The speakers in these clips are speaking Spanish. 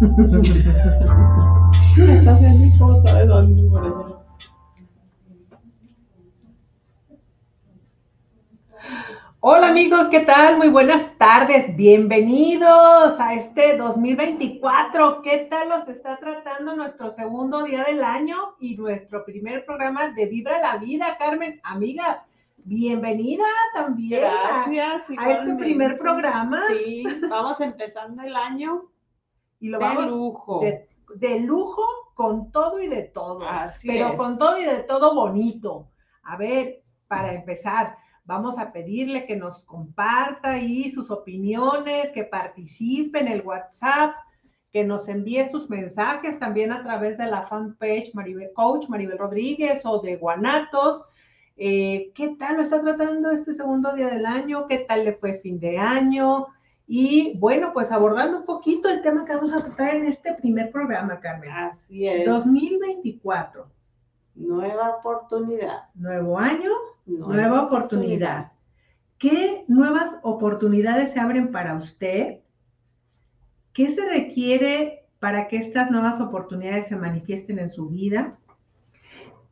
Cómo dónde por allá. Hola amigos, ¿qué tal? Muy buenas tardes, bienvenidos a este 2024. ¿Qué tal los está tratando nuestro segundo día del año y nuestro primer programa de Vibra la Vida? Carmen, amiga, bienvenida también a- Gracias. a, este primer programa. Sí, vamos empezando el año y lo de vamos lujo. de, de lujo con todo y de todo. Así pero es. con todo y de todo bonito. A ver, para empezar, vamos a pedirle que nos comparta ahí sus opiniones, que participe en el WhatsApp, que nos envíe sus mensajes también a través de la fanpage Maribel Coach Maribel Rodríguez o de Guanatos. Eh, ¿Qué tal lo está tratando este segundo día del año? ¿Qué tal le fue fin de año? Y bueno, pues abordando un poquito el tema que vamos a tratar en este primer programa, Carmen. Así es. 2024, Nueva oportunidad. nuevo año, nueva oportunidad. ¿Qué nuevas oportunidades se abren para usted? ¿Qué se requiere para que estas nuevas oportunidades se manifiesten en su vida?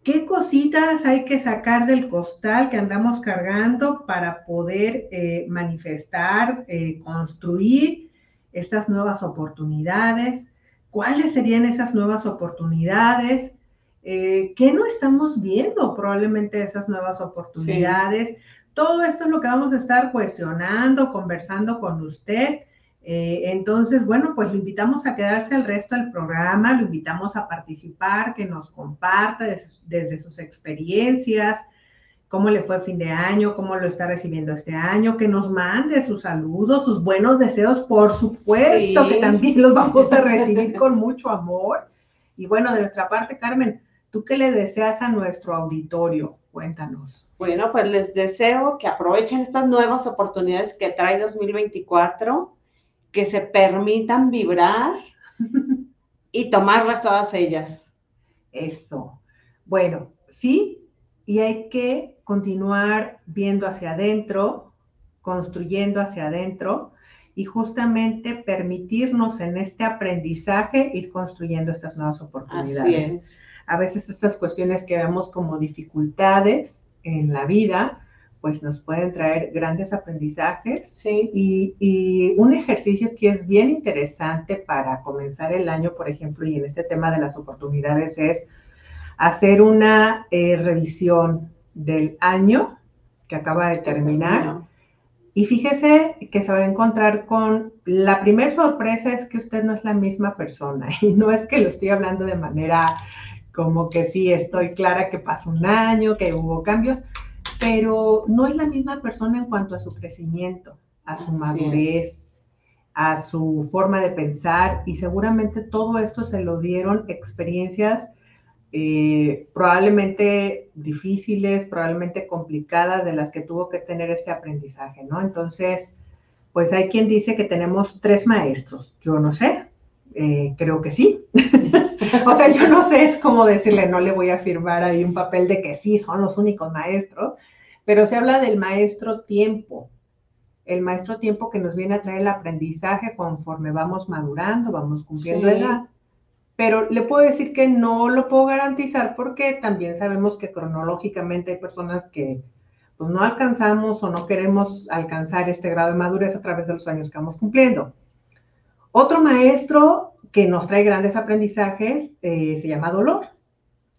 ¿Qué cositas hay que sacar del costal que andamos cargando para poder eh, manifestar, eh, construir estas nuevas oportunidades? ¿Cuáles serían esas nuevas oportunidades? Eh, ¿Qué no estamos viendo probablemente esas nuevas oportunidades? Todo esto es lo que vamos a estar cuestionando, conversando con usted. Eh, entonces, bueno, pues lo invitamos a quedarse el resto del programa, lo invitamos a participar, que nos comparta des- desde sus experiencias, cómo le fue el fin de año, cómo lo está recibiendo este año, que nos mande sus saludos, sus buenos deseos, por supuesto Sí. que también los vamos a recibir con mucho amor. Y bueno, de nuestra parte, Carmen, ¿tú qué le deseas a nuestro auditorio? Cuéntanos. Bueno, pues les deseo que aprovechen estas nuevas oportunidades que trae 2024, que se permitan vibrar y tomarlas todas ellas. Eso. Bueno, sí, y hay que continuar viendo hacia adentro, construyendo hacia adentro y justamente permitirnos en este aprendizaje ir construyendo estas nuevas oportunidades. Así es. A veces estas cuestiones que vemos como dificultades en la vida, pues nos pueden traer grandes aprendizajes Sí. y, y un ejercicio que es bien interesante para comenzar el año, por ejemplo, y en este tema de las oportunidades es hacer una eh, revisión del año que acaba de terminar. Y fíjese que se va a encontrar con la primera sorpresa es que usted no es la misma persona. Y no es que lo estoy hablando de manera como que sí, estoy clara que pasó un año, que hubo cambios, pero no es la misma persona en cuanto a su crecimiento, a su Así madurez, a su forma de pensar y seguramente todo esto se lo dieron experiencias eh, probablemente difíciles, probablemente complicadas de las que tuvo que tener este aprendizaje, ¿no? Entonces, pues hay quien dice que tenemos tres maestros. Yo no sé, eh, creo que sí. o sea, yo no sé, es como decirle, no le voy a firmar ahí un papel de que sí, son los únicos maestros, pero se habla del maestro tiempo, el maestro tiempo que nos viene a traer el aprendizaje conforme vamos madurando, vamos cumpliendo Sí. edad. Pero le puedo decir que no lo puedo garantizar porque también sabemos que cronológicamente hay personas que pues no alcanzamos o no queremos alcanzar este grado de madurez a través de los años que vamos cumpliendo. Otro maestro que nos trae grandes aprendizajes eh, se llama dolor,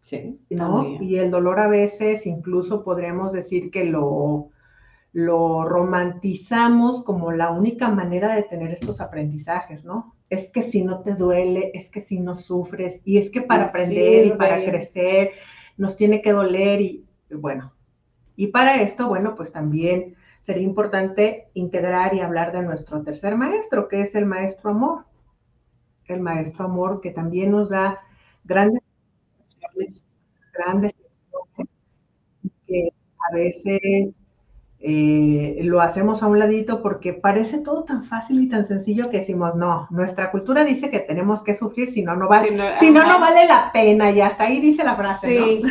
Sí. ¿no? también. Y el dolor a veces incluso podríamos decir que lo, lo romantizamos como la única manera de tener estos aprendizajes, ¿no? Es que si no te duele, es que si no sufres, y es que para aprender y para crecer nos tiene que doler y bueno. Y para esto, bueno, pues también sería importante integrar y hablar de nuestro tercer maestro, que es el maestro amor. El maestro amor que también nos da grandes grandes que a veces eh, lo hacemos a un ladito porque parece todo tan fácil y tan sencillo que decimos, no, nuestra cultura dice que tenemos que sufrir, si no, no vale, si no, no, vale la pena, y hasta ahí dice la frase, sí,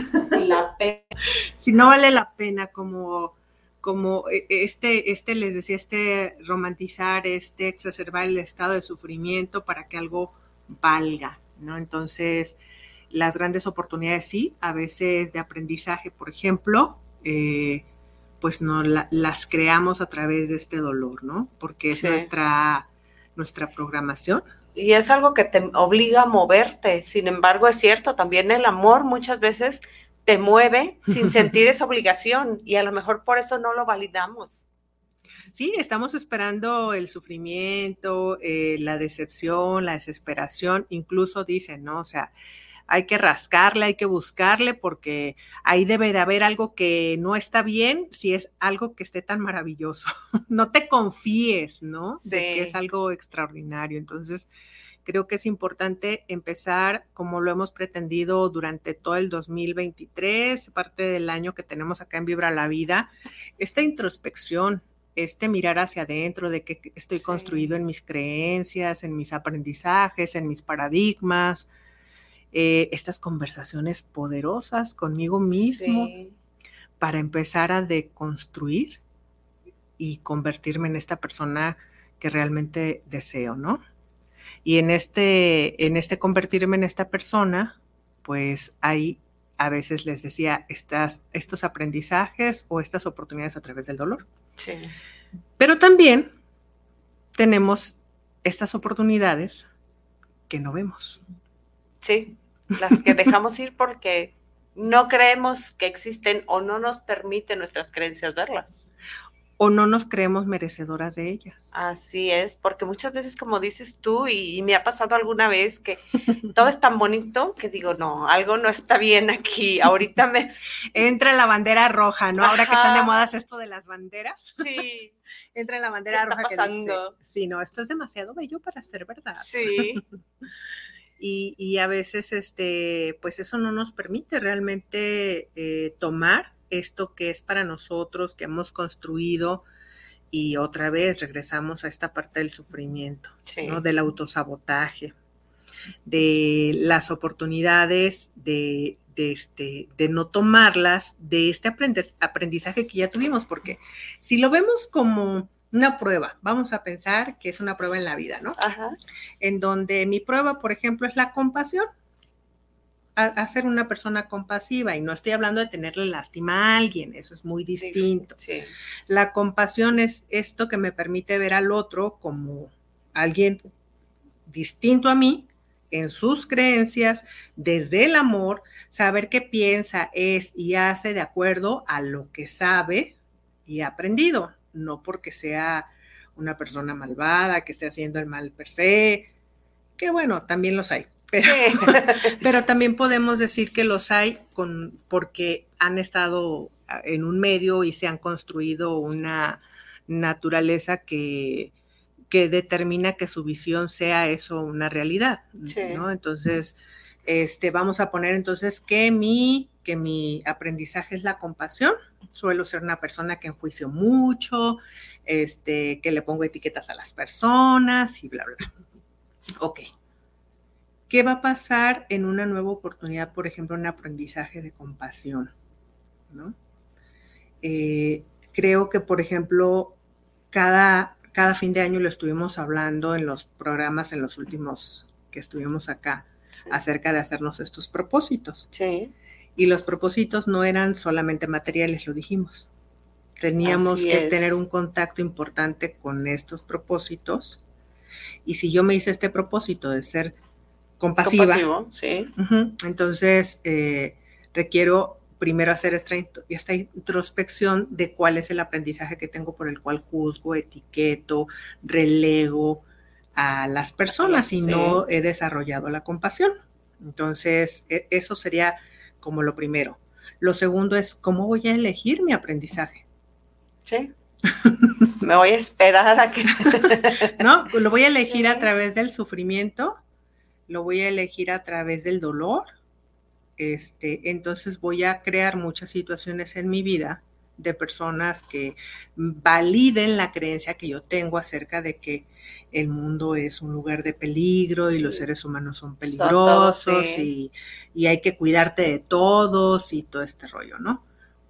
la pena. Si no vale la pena, como, como e, este, este, les decía, este romantizar, este exacerbar el estado de sufrimiento para que algo valga, ¿no? Entonces, las grandes oportunidades sí, a veces de aprendizaje, por ejemplo, eh, pues no las creamos a través de este dolor, ¿no? Porque es nuestra, nuestra programación. Y es algo que te obliga a moverte. Sin embargo, es cierto, también el amor muchas veces te mueve sin sentir esa obligación y a lo mejor por eso no lo validamos. Sí, estamos esperando el sufrimiento, eh, la decepción, la desesperación, incluso dicen, ¿no? O sea, hay que rascarle, hay que buscarle, porque ahí debe de haber algo que no está bien si es algo que esté tan maravilloso. no te confíes, ¿no? De que es algo extraordinario. Entonces, creo que es importante empezar como lo hemos pretendido durante todo el 2023, parte del año que tenemos acá en Vibra la Vida, esta introspección, este mirar hacia adentro de que estoy construido en mis creencias, en mis aprendizajes, en mis paradigmas, eh, estas conversaciones poderosas conmigo mismo para empezar a deconstruir y convertirme en esta persona que realmente deseo, ¿no? Y en este, en este convertirme en esta persona, pues hay, a veces les decía, estas, estos aprendizajes o estas oportunidades a través del dolor. Sí. Pero también tenemos estas oportunidades que no vemos. Sí, las que dejamos ir porque no creemos que existen o no nos permiten nuestras creencias verlas. O no nos creemos merecedoras de ellas. Así es, porque muchas veces, como dices tú, y, me ha pasado alguna vez que todo es tan bonito que digo, no, algo no está bien aquí. Ahorita me. Entra la bandera roja, ¿no? Ahora que están de modas esto de las banderas. Sí. Entra en la bandera roja que dice, sí, no, esto es demasiado bello para ser verdad. Sí. y, a veces este, pues eso no nos permite realmente eh, tomar esto que es para nosotros, que hemos construido y otra vez regresamos a esta parte del sufrimiento, del autosabotaje, de las oportunidades de, de, este, de no tomarlas, de este aprendizaje que ya tuvimos, porque si lo vemos como una prueba. Vamos a pensar que es una prueba en la vida, ¿no? Ajá. En donde mi prueba, por ejemplo, es la compasión. A, ser una persona compasiva y no estoy hablando de tenerle lástima a alguien, eso es muy distinto. Sí, La compasión es esto que me permite ver al otro como alguien distinto a mí, en sus creencias, desde el amor, saber qué piensa, es y hace de acuerdo a lo que sabe y ha aprendido no porque sea una persona malvada, que esté haciendo el mal per se, que bueno, también los hay. Pero, también podemos decir que los hay con, porque han estado en un medio y se han construido una naturaleza que, que determina que su visión sea eso una realidad, ¿no? Entonces, este, vamos a poner entonces que mi, que mi aprendizaje es la compasión. Suelo ser una persona que enjuicio mucho, este, que le pongo etiquetas a las personas y bla, bla. Ok. ¿Qué va a pasar en una nueva oportunidad, por ejemplo, un aprendizaje de compasión? ¿no? Eh, creo que, por ejemplo, cada, cada fin de año lo estuvimos hablando en los programas, en los últimos que estuvimos acá acerca de hacernos estos propósitos. Sí. Y los propósitos no eran solamente materiales, lo dijimos. Teníamos que tener un contacto importante con estos propósitos. Y si yo me hice este propósito de ser compasiva, sí. entonces eh, requiero primero hacer esta, esta, introspección de cuál es el aprendizaje que tengo por el cual juzgo, etiqueto, relego, a las personas y no he desarrollado la compasión. Entonces, e, eso sería como lo primero. Lo segundo es cómo voy a elegir mi aprendizaje. Sí. Me voy a esperar a que... no, lo voy a elegir a través del sufrimiento, lo voy a elegir a través del dolor. Este, entonces voy a crear muchas situaciones en mi vida de personas que validen la creencia que yo tengo acerca de que el mundo es un lugar de peligro y los seres humanos son peligrosos y, y, hay que cuidarte de todos y todo este rollo, ¿no?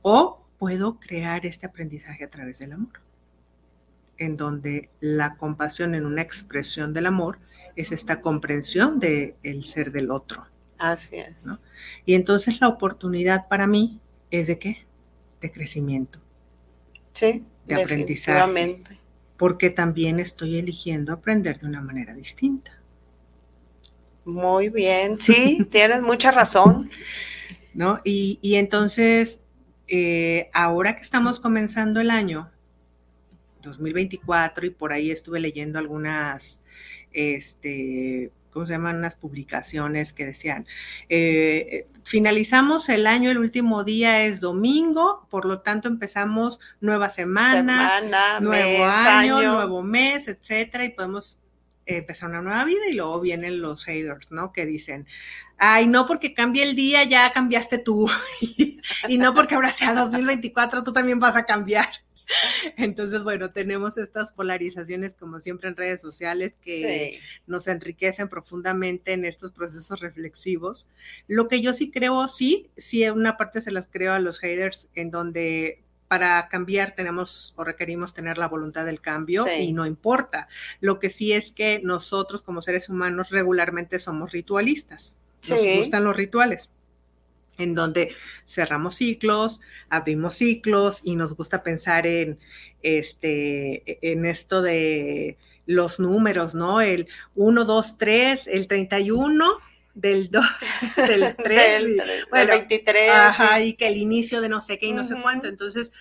O puedo crear este aprendizaje a través del amor, en donde la compasión en una expresión del amor es esta comprensión del el ser del otro. Así es. ¿no? Y entonces la oportunidad para mí es de qué? De crecimiento. Sí. De aprendizaje porque también estoy eligiendo aprender de una manera distinta. Muy bien, sí, tienes mucha razón. ¿No? Y, entonces, eh, ahora que estamos comenzando el año 2024 y por ahí estuve leyendo algunas este, ¿cómo se llaman? Unas publicaciones que decían, eh, finalizamos el año, el último día es domingo, por lo tanto empezamos nueva semana, nuevo año, nuevo mes, etcétera, y podemos empezar una nueva vida y luego vienen los haters, ¿no? Que dicen, ay, no porque cambie el día, ya cambiaste tú, y no porque ahora sea 2024, tú también vas a cambiar. Entonces, bueno, tenemos estas polarizaciones como siempre en redes sociales que nos enriquecen profundamente en estos procesos reflexivos. Lo que yo sí creo, sí, sí, una parte se las creo a los haters en donde para cambiar tenemos o requerimos tener la voluntad del cambio y no importa. Lo que sí es que nosotros como seres humanos regularmente somos ritualistas. Nos gustan los rituales en donde cerramos ciclos, abrimos ciclos y nos gusta pensar en, este, en esto de los números, ¿no? El 1, 2, 3, el 31 del 2, del 3, del, bueno, 23. Ajá, y que el inicio de no sé qué y no sé cuánto. Entonces,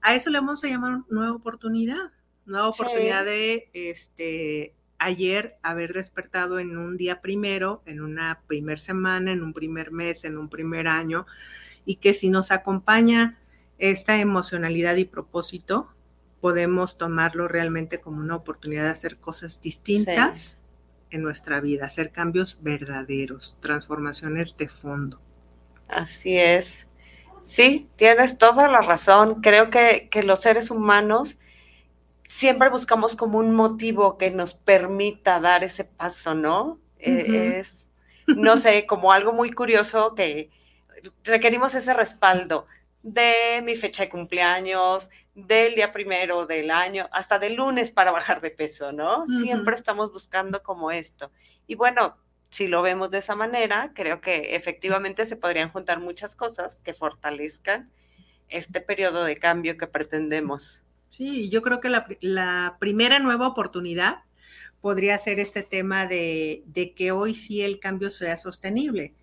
a eso le vamos a llamar nueva oportunidad, nueva oportunidad de este, ayer haber despertado en un día primero, en una primer semana, en un primer mes, en un primer año, y que si nos acompaña esta emocionalidad y propósito, podemos tomarlo realmente como una oportunidad de hacer cosas distintas en nuestra vida, hacer cambios verdaderos, transformaciones de fondo. Así es. Sí, tienes toda la razón. Creo que, que los seres humanos siempre buscamos como un motivo que nos permita dar ese paso, ¿no? Eh, es, no sé, como algo muy curioso que requerimos ese respaldo de mi fecha de cumpleaños, del día primero del año, hasta del lunes para bajar de peso, ¿no? Siempre estamos buscando como esto. Y bueno, si lo vemos de esa manera, creo que efectivamente se podrían juntar muchas cosas que fortalezcan este periodo de cambio que pretendemos. Sí, yo creo que la, primera nueva oportunidad podría ser este tema de, que hoy sí el cambio sea sostenible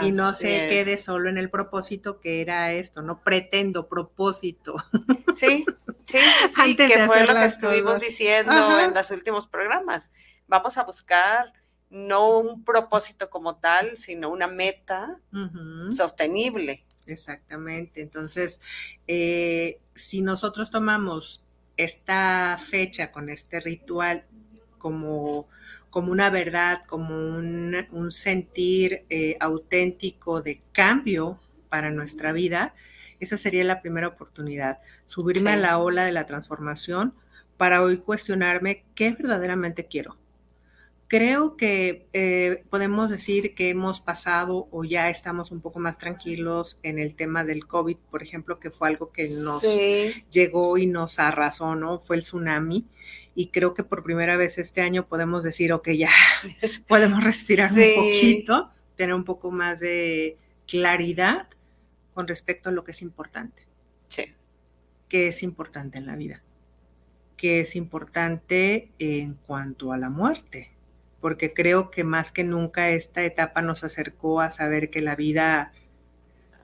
y no se quede solo en el propósito que era esto, no pretendo propósito. Sí, sí, sí, que fue lo que estuvimos diciendo en los últimos programas. Vamos a buscar no un propósito como tal, sino una meta sostenible. Exactamente. Entonces, eh, si nosotros tomamos esta fecha con este ritual como, como una verdad, como un, sentir eh, auténtico de cambio para nuestra vida, esa sería la primera oportunidad, subirme a la ola de la transformación para hoy cuestionarme qué verdaderamente quiero Creo que eh, podemos decir que hemos pasado o ya estamos un poco más tranquilos en el tema del COVID, por ejemplo, que fue algo que nos llegó y nos arrasó, ¿no? Fue el tsunami. Y creo que por primera vez este año podemos decir, ok, ya podemos respirar un poquito, tener un poco más de claridad con respecto a lo que es importante. Sí. ¿Qué es importante en la vida? ¿Qué es importante en cuanto a la muerte? Porque creo que más que nunca esta etapa nos acercó a saber que la vida...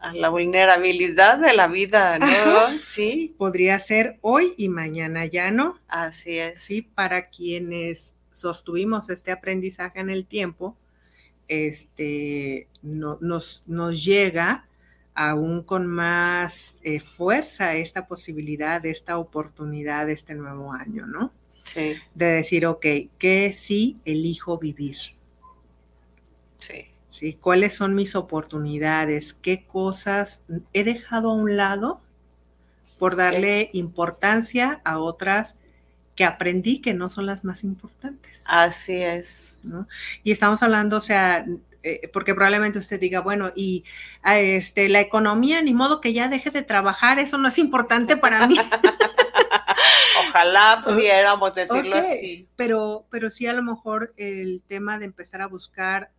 A la vulnerabilidad de la vida, ¿no? Sí. Podría ser hoy y mañana ya no. Así es. Sí, para quienes sostuvimos este aprendizaje en el tiempo, este, no, nos, nos llega aún con más eh, fuerza esta posibilidad, esta oportunidad de este nuevo año, ¿no? Sí. De decir, ok, ¿qué sí elijo vivir? Sí. ¿Sí? ¿Cuáles son mis oportunidades? ¿Qué cosas he dejado a un lado por darle importancia a otras que aprendí que no son las más importantes? Así es. ¿no? Y estamos hablando, o sea, eh, porque probablemente usted diga, bueno, y a este, la economía, ni modo que ya deje de trabajar, eso no es importante para mí. Ojalá pudiéramos decirlo así. Pero, pero sí a lo mejor el tema de empezar a buscar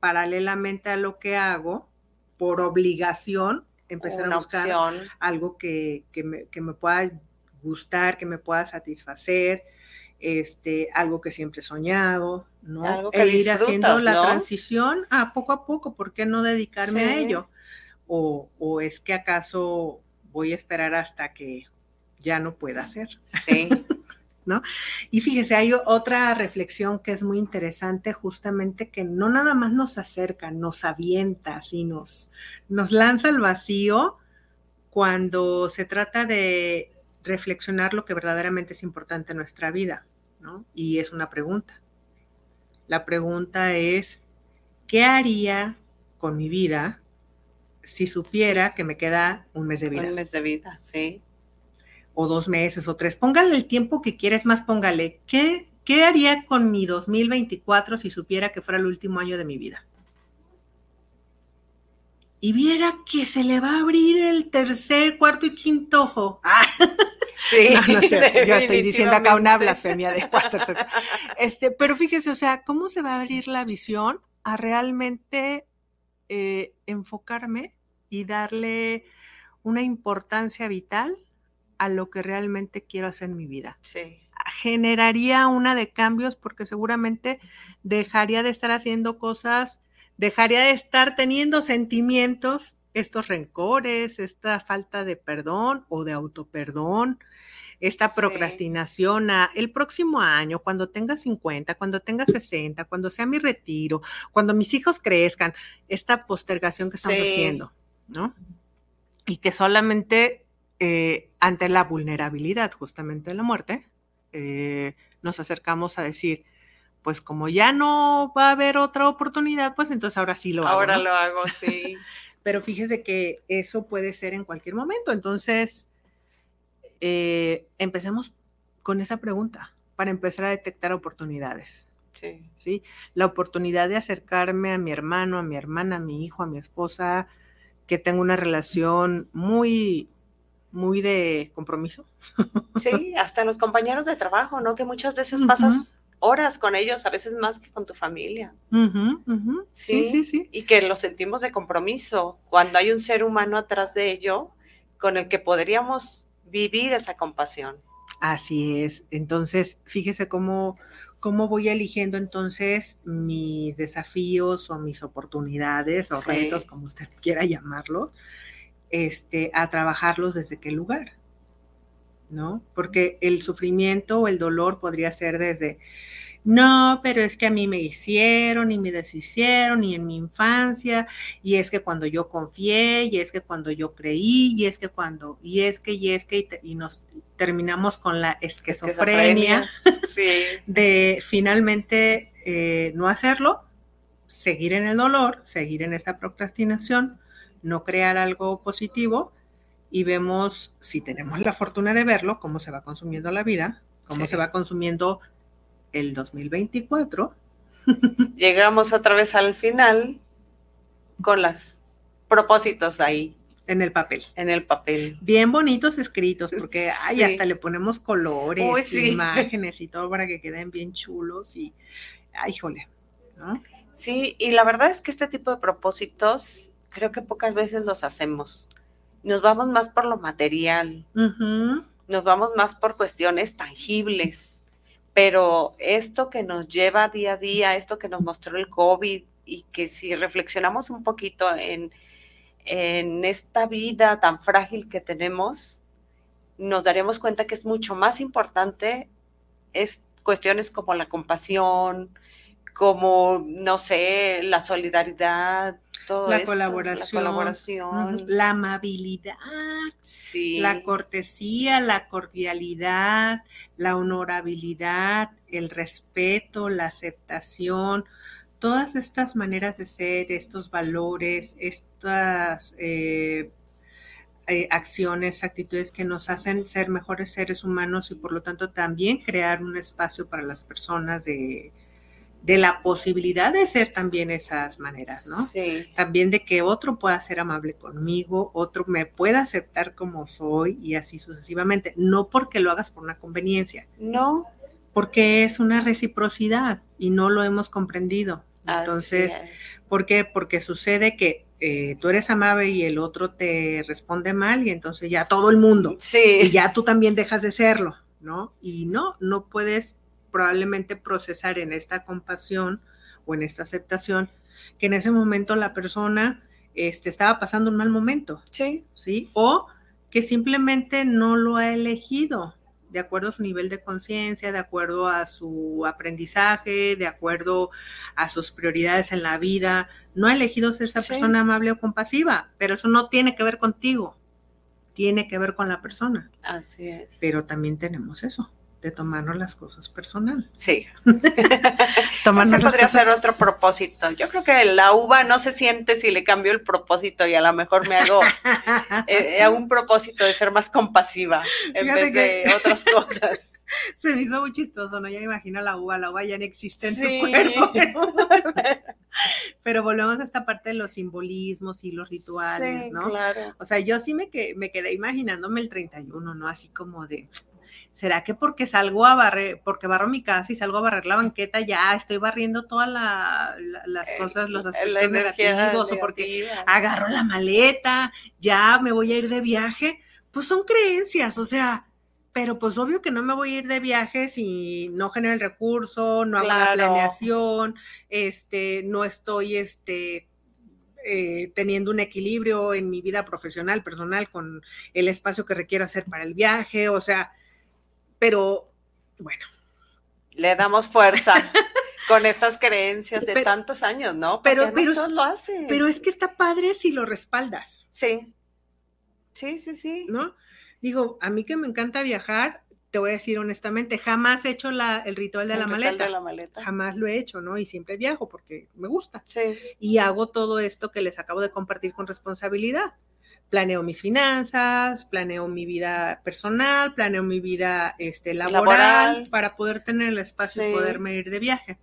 paralelamente a lo que hago, por obligación, empezar Una a buscar opción. algo que, que me, que me pueda gustar, que me pueda satisfacer, este, algo que siempre he soñado, ¿no? Algo que e ir haciendo la transición a poco a poco, ¿por qué no dedicarme a ello? O, o es que acaso voy a esperar hasta que ya no pueda hacer. Sí. Y fíjese, hay otra reflexión que es muy interesante, justamente que no nada más nos acerca, nos avienta, así nos, nos lanza al vacío cuando se trata de reflexionar lo que verdaderamente es importante en nuestra vida, ¿no? Y es una pregunta. La pregunta es, ¿qué haría con mi vida si supiera que me queda un mes de vida? Un mes de vida, sí. O dos meses o tres. Póngale el tiempo que quieres más, póngale. ¿Qué, ¿Qué haría con mi 2024 si supiera que fuera el último año de mi vida? Y viera que se le va a abrir el tercer, cuarto y quinto ojo. Ah, Sí. no, no sé, yo estoy diciendo acá una blasfemia de cuarto. Este, pero fíjese, o sea, ¿cómo se va a abrir la visión a realmente eh, enfocarme y darle una importancia vital a lo que realmente quiero hacer en mi vida? Sí. generaría una de cambios porque seguramente dejaría de estar haciendo cosas, dejaría de estar teniendo sentimientos, estos rencores, esta falta de perdón o de autoperdón, esta Sí. procrastinación a el próximo año, cuando tenga 50, cuando tenga 60, cuando sea mi retiro, cuando mis hijos crezcan, esta postergación que estamos Sí. haciendo, ¿no? Y que solamente eh, ante la vulnerabilidad justamente de la muerte, eh, nos acercamos a decir, pues como ya no va a haber otra oportunidad, pues entonces ahora sí lo hago. Ahora ¿no? lo hago, sí. Pero fíjese que eso puede ser en cualquier momento. Entonces, eh, empecemos con esa pregunta para empezar a detectar oportunidades. Sí. ¿sí? La oportunidad de acercarme a mi hermano, a mi hermana, a mi hijo, a mi esposa, que tengo una relación muy, muy de compromiso. Sí, hasta los compañeros de trabajo, ¿no? Que muchas veces pasas horas con ellos, a veces más que con tu familia. Sí, Sí. sí, sí. Y que lo sentimos de compromiso, cuando hay un ser humano atrás de ello con el que podríamos vivir esa compasión. Así es. Entonces, fíjese cómo, cómo voy eligiendo entonces mis desafíos o mis oportunidades o Sí. retos, como usted quiera llamarlo, este, a trabajarlos desde qué lugar, ¿no? Porque el sufrimiento o el dolor podría ser desde, no, pero es que a mí me hicieron y me deshicieron y en mi infancia, y es que cuando yo confié, y es que cuando yo creí, y es que cuando, y es que, y es que, y, te- y nos terminamos con la esquizofrenia de finalmente eh, no hacerlo, seguir en el dolor, seguir en esta procrastinación, no crear algo positivo y vemos, si tenemos la fortuna de verlo, cómo se va consumiendo la vida, cómo Sí. se va consumiendo el 2024. Llegamos otra vez al final con los propósitos ahí En el papel. en el papel. Bien bonitos escritos, porque ay, Sí. hasta le ponemos colores, Uy, sí. imágenes y todo para que queden bien chulos y, ay, híjole, ¿no? Sí, y la verdad es que este tipo de propósitos creo que pocas veces los hacemos. Nos vamos más por lo material, nos vamos más por cuestiones tangibles, pero esto que nos lleva día a día, esto que nos mostró el COVID y que si reflexionamos un poquito en, en esta vida tan frágil que tenemos, nos daremos cuenta que es mucho más importante es cuestiones como la compasión, como, no sé, la solidaridad, todo la, esto, colaboración, la colaboración, la amabilidad, sí. la cortesía, la cordialidad, la honorabilidad, el respeto, la aceptación, todas estas maneras de ser, estos valores, estas eh, eh, acciones, actitudes que nos hacen ser mejores seres humanos y por lo tanto también crear un espacio para las personas de, de la posibilidad de ser también esas maneras, ¿no? Sí. También de que otro pueda ser amable conmigo, otro me pueda aceptar como soy y así sucesivamente. No porque lo hagas por una conveniencia, No. porque es una reciprocidad y no lo hemos comprendido. Entonces, es. ¿por qué? Porque sucede que eh, tú eres amable y el otro te responde mal y entonces ya todo el mundo y Sí, ya tú también dejas de serlo, ¿no? Y no, no puedes probablemente procesar en esta compasión o en esta aceptación que en ese momento la persona este, estaba pasando un mal momento, sí, ¿sí? O que simplemente no lo ha elegido de acuerdo a su nivel de conciencia, de acuerdo a su aprendizaje, de acuerdo a sus prioridades en la vida. No ha elegido ser esa Sí. persona amable o compasiva, pero eso no tiene que ver contigo, tiene que ver con la persona. así es. Pero también tenemos eso, de tomarnos las cosas personal. Sí. Tomarnos Ese las podría ser cosas- otro propósito. Yo creo que la uva no se siente si le cambio el propósito y a lo mejor me hago eh, eh, un propósito de ser más compasiva en Fíjate vez de que- otras cosas. Se me hizo muy chistoso, ¿no? Ya me imagino la uva, la uva ya no existe en Sí. tu cuerpo. Pero, pero volvemos a esta parte de los simbolismos y los rituales, Sí, ¿no? Claro. O sea, yo sí me, que, me quedé imaginándome el 31, ¿no? Así como de, ¿será que porque salgo a barrer, porque barro mi casa y salgo a barrer la banqueta, ya estoy barriendo todas la- la- las El- cosas, los aspectos negativos, o porque negativa. agarro la maleta, ya me voy a ir de viaje? Pues son creencias, o sea, pero pues obvio que no me voy a ir de viaje si no genero el recurso, no hago la planeación, este, no estoy, este, eh, teniendo un equilibrio en mi vida profesional, personal, con el espacio que requiero hacer para el viaje, o sea, pero bueno, Le damos fuerza con estas creencias de Pero- tantos años, ¿no? pero- Porque pero- todos lo hacen. pero es que está padre si lo respaldas, Sí. Sí, sí, sí. ¿no? Digo, a mí que me encanta viajar, te voy a decir honestamente, jamás he hecho la- el ritual de El la ritual maleta. de la maleta. Jamás lo he hecho, ¿no? Y siempre viajo porque me gusta. Sí. Y hago todo esto que les acabo de compartir con responsabilidad. Planeo mis finanzas, planeo mi vida personal, planeo mi vida este, laboral, Laboral. para poder tener el espacio y Sí. poderme ir de viaje.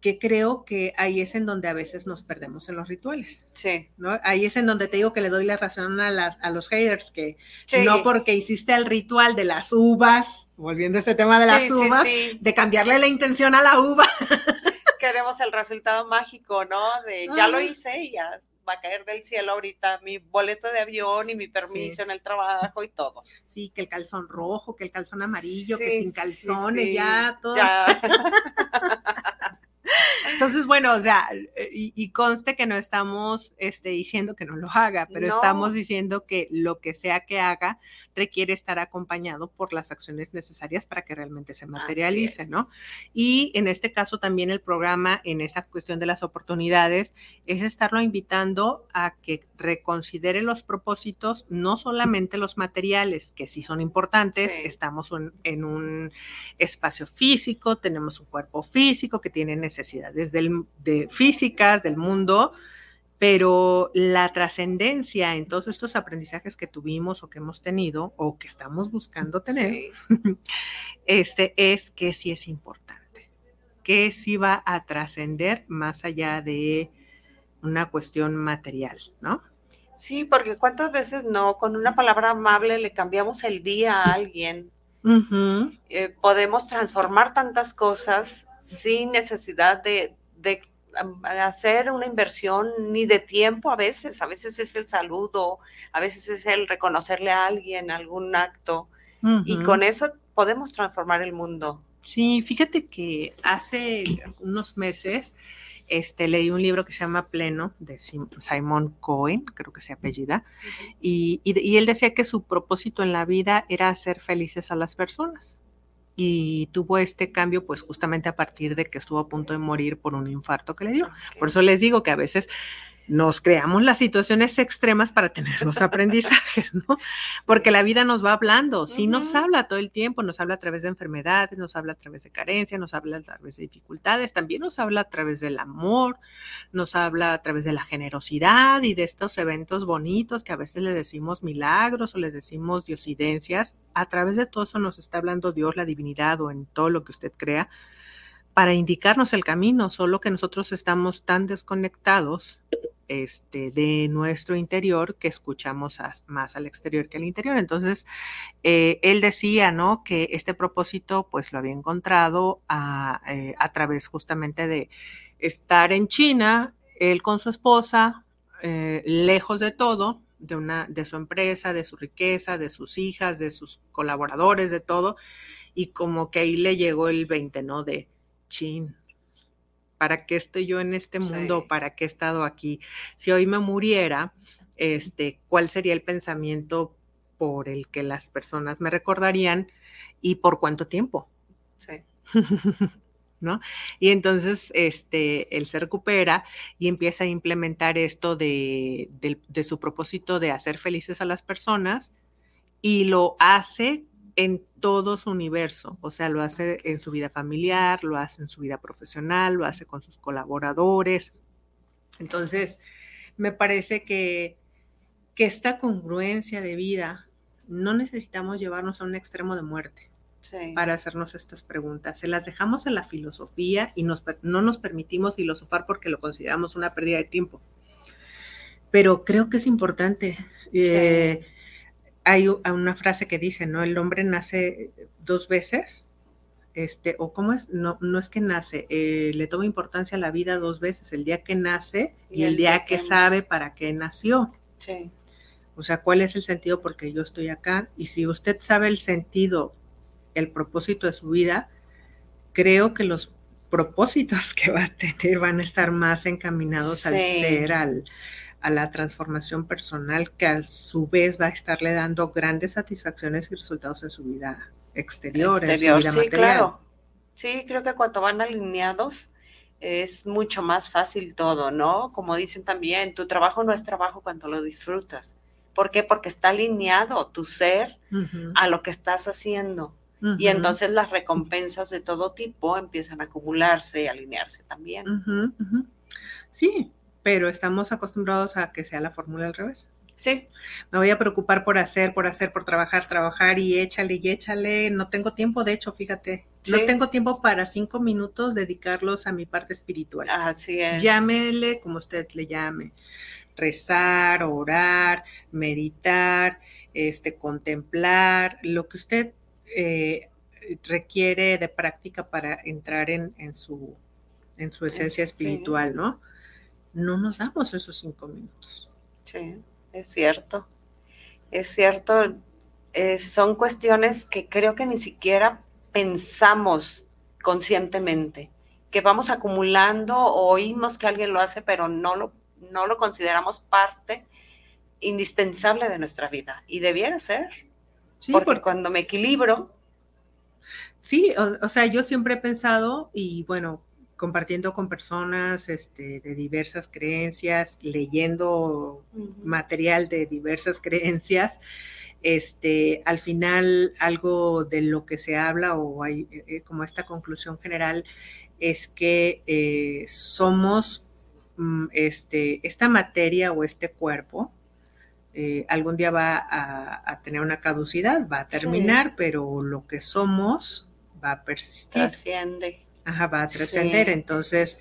Que creo que ahí es en donde a veces nos perdemos en los rituales, Sí. ¿no? Ahí es en donde te digo que le doy la razón a, las, a los haters, que Sí. no porque hiciste el ritual de las uvas, volviendo a este tema de las Sí, uvas, de cambiarle la intención a la uva. Queremos el resultado mágico, ¿no? De ya lo hice y ya va a caer del cielo ahorita mi boleto de avión y mi permiso Sí. en el trabajo y todo. Sí, que el calzón rojo, que el calzón amarillo, que sin calzones, sí. ya todo. Ya. Entonces, bueno, o sea, y, y conste que no estamos este, diciendo que no lo haga, pero No. estamos diciendo que lo que sea que haga requiere estar acompañado por las acciones necesarias para que realmente se materialice. ¿no? Y en este caso también el programa, en esta cuestión de las oportunidades, es estarlo invitando a que reconsidere los propósitos, no solamente los materiales, que sí son importantes, Sí. estamos un- en un espacio físico, tenemos un cuerpo físico que tiene necesidades del- de físicas del mundo, pero la trascendencia en todos estos aprendizajes que tuvimos o que hemos tenido o que estamos buscando tener, Sí. este es que sí es importante, que sí va a trascender más allá de una cuestión material, ¿no? Sí, porque cuántas veces no, con una palabra amable le cambiamos el día a alguien. Eh, podemos transformar tantas cosas sin necesidad de, de, hacer una inversión ni de tiempo a veces. A veces es el saludo, a veces es el reconocerle a alguien algún acto. Y con eso podemos transformar el mundo. Sí, fíjate que hace unos meses este, leí un libro que se llama Pleno de Sim- Simon Cohen, creo que se apellida, y, y- y él decía que su propósito en la vida era hacer felices a las personas. Y tuvo este cambio pues justamente a partir de que estuvo a punto de morir por un infarto que le dio. Por eso les digo que a veces nos creamos las situaciones extremas para tener los aprendizajes, ¿no? Porque la vida nos va hablando, sí nos habla todo el tiempo, nos habla a través de enfermedades, nos habla a través de carencia, nos habla a través de dificultades, también nos habla a través del amor, nos habla a través de la generosidad y de estos eventos bonitos que a veces le decimos milagros o les decimos diosidencias. A través de todo eso nos está hablando Dios, la divinidad o en todo lo que usted crea para indicarnos el camino, solo que nosotros estamos tan desconectados este, de nuestro interior que escuchamos más al exterior que al interior. Entonces, eh, él decía, ¿no? Que este propósito, pues lo había encontrado a, eh, a través justamente de estar en China, él con su esposa, eh, lejos de todo, de, una, de su empresa, de su riqueza, de sus hijas, de sus colaboradores, de todo, y como que ahí le llegó el 20, ¿no? De chin, ¿para qué estoy yo en este mundo? ¿Para qué he estado aquí? Si hoy me muriera, este, ¿cuál sería el pensamiento por el que las personas me recordarían y por cuánto tiempo? Sí. ¿No? Y entonces este, él se recupera y empieza a implementar esto de, de su propósito de hacer felices a las personas y lo hace en todo su universo, o sea, lo hace en su vida familiar, lo hace en su vida profesional, lo hace con sus colaboradores. Entonces, me parece que, que esta congruencia de vida no necesitamos llevarnos a un extremo de muerte para hacernos estas preguntas. Se las dejamos en la filosofía y no nos permitimos filosofar porque lo consideramos una pérdida de tiempo. Pero creo que es importante. Eh, hay una frase que dice, ¿no? El hombre nace dos veces, este, o cómo es, no, no es que nace, eh, le toma importancia a la vida dos veces, el día que nace y, el, día, que, sabe para qué nació. Sí. O sea, ¿cuál es el sentido porque yo estoy acá? Y si usted sabe el sentido, el propósito de su vida, creo que los propósitos que va a tener van a estar más encaminados al ser, al, a la transformación personal que a su vez va a estarle dando grandes satisfacciones y resultados en su vida exterior, en su vida sí, material. Claro. Sí, creo que cuando van alineados es mucho más fácil todo, ¿no? Como dicen también, tu trabajo no es trabajo cuando lo disfrutas. ¿Por qué? Porque está alineado tu ser a lo que estás haciendo. Y entonces las recompensas de todo tipo empiezan a acumularse y alinearse también. Sí, pero estamos acostumbrados a que sea la fórmula al revés. Sí. Me voy a preocupar por hacer, por hacer, por trabajar, trabajar y échale y échale. No tengo tiempo, de hecho, fíjate, no tengo tiempo para cinco minutos dedicarlos a mi parte espiritual. Así es. Llámele como usted le llame. Rezar, orar, meditar, este, contemplar, lo que usted eh, requiere de práctica para entrar en, en su, en su esencia espiritual, ¿no? No nos damos esos cinco minutos. Sí, es cierto. Es cierto. Eh, son cuestiones que creo que ni siquiera pensamos conscientemente, que vamos acumulando o oímos que alguien lo hace, pero no lo, no lo consideramos parte indispensable de nuestra vida. Y debiera ser. Sí, porque, cuando me equilibro. Sí, o, sea, yo siempre he pensado, y bueno, compartiendo con personas este, de diversas creencias, leyendo material de diversas creencias, este, al final algo de lo que se habla o hay eh, eh, como esta conclusión general es que eh, somos mm, este, esta materia o este cuerpo, algún día va a, tener una caducidad, va a terminar, pero lo que somos va a persistir. Trasciende. Ajá, va a trascender. Entonces,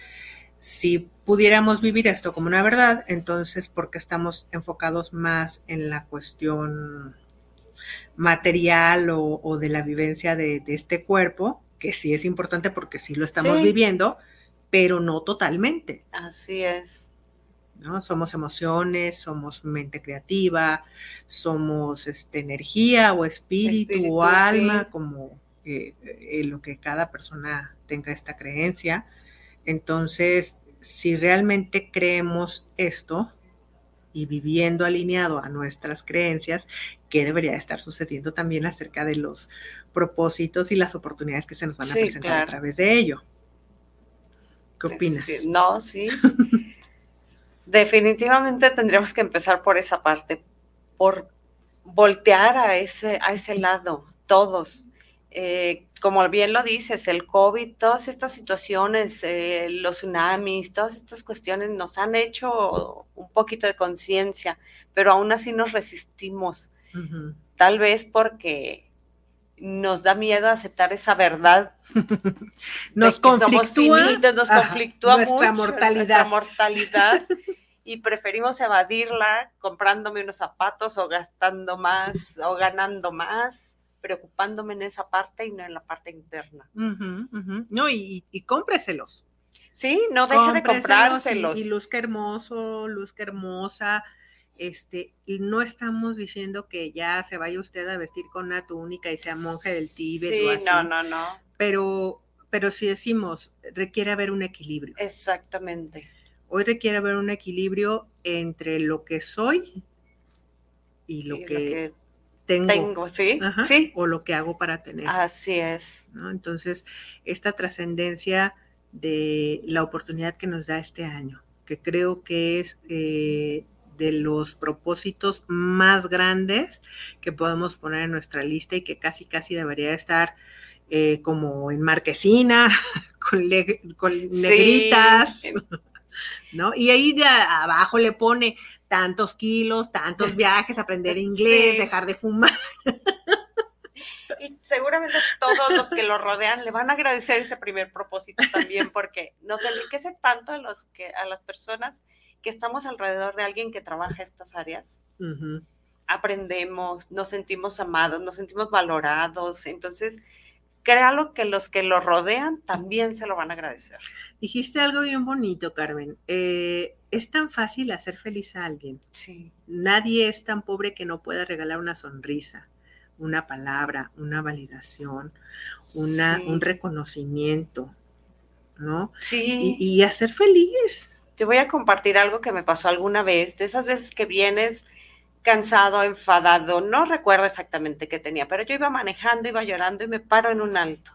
si pudiéramos vivir esto como una verdad, entonces, porque estamos enfocados más en la cuestión material o, de la vivencia de, este cuerpo, que sí es importante porque sí lo estamos viviendo, pero no totalmente. Así es. ¿no? Somos emociones, somos mente creativa, somos este, energía o espíritu, o alma, como eh, eh, lo que cada persona tenga esta creencia. Entonces, si realmente creemos esto, y viviendo alineado a nuestras creencias, qué debería estar sucediendo también acerca de los propósitos y las oportunidades que se nos van a presentar a través de ello. ¿Qué opinas? no, sí. Definitivamente tendríamos que empezar por esa parte, por voltear a ese, a ese lado, todos. Eh, como bien lo dices, el COVID, todas estas situaciones, eh, los tsunamis, todas estas cuestiones nos han hecho un poquito de conciencia, pero aún así nos resistimos. Tal vez porque nos da miedo aceptar esa verdad. nos conflictúa, nos conflictúa nuestra mortalidad. Nuestra mortalidad y preferimos evadirla comprándome unos zapatos o gastando más o ganando más preocupándome en esa parte y no en la parte interna. No, y, y, cómpreselos. Sí, no deje de comprárselos. Y, y luz que hermoso, luz que hermosa. Este, no estamos diciendo que ya se vaya usted a vestir con una túnica y sea monje del Tíbet sí, o así. no, no, no. Pero, pero si decimos, requiere haber un equilibrio. Exactamente. Hoy requiere haber un equilibrio entre lo que soy y lo, que, tengo, ¿sí? sí. O lo que hago para tener. Así es. Entonces, esta trascendencia de la oportunidad que nos da este año, que creo que es eh, de los propósitos más grandes que podemos poner en nuestra lista y que casi, casi debería estar eh, como en marquesina, con, negritas. ¿No? Y ahí de abajo le pone tantos kilos, tantos viajes, aprender inglés, dejar de fumar. Y seguramente todos los que lo rodean le van a agradecer ese primer propósito también, porque nos enriquece tanto a, los que, a las personas que estamos alrededor de alguien que trabaja estas áreas. Aprendemos, nos sentimos amados, nos sentimos valorados. Entonces, créalo que los que lo rodean también se lo van a agradecer. Dijiste algo bien bonito, Carmen. Eh, es tan fácil hacer feliz a alguien. Sí. Nadie es tan pobre que no pueda regalar una sonrisa, una palabra, una validación, una, un reconocimiento, ¿no? Sí. Y, y hacer feliz. Te voy a compartir algo que me pasó alguna vez, de esas veces que vienes cansado, enfadado, no recuerdo exactamente qué tenía, pero yo iba manejando, iba llorando y me paro en un alto.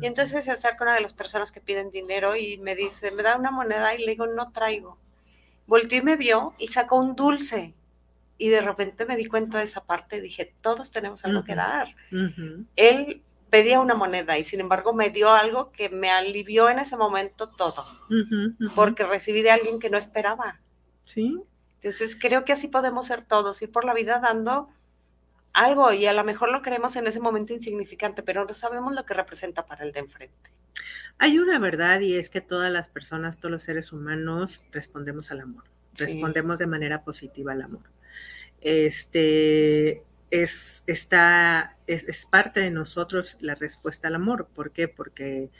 Y entonces se acerca una de las personas que piden dinero y me dice, me da una moneda y le digo, no traigo. Volteó y me vio y sacó un dulce. Y de repente me di cuenta de esa parte y dije, todos tenemos algo que dar. Él pedía una moneda y sin embargo me dio algo que me alivió en ese momento todo, porque recibí de alguien que no esperaba. Sí. Entonces creo que así podemos ser todos, ir por la vida dando algo y a lo mejor lo creemos en ese momento insignificante, pero no sabemos lo que representa para el de enfrente. Hay una verdad y es que todas las personas, todos los seres humanos respondemos al amor, respondemos de manera positiva al amor. Este es, está, es, es parte de nosotros la respuesta al amor. ¿Por qué? Porque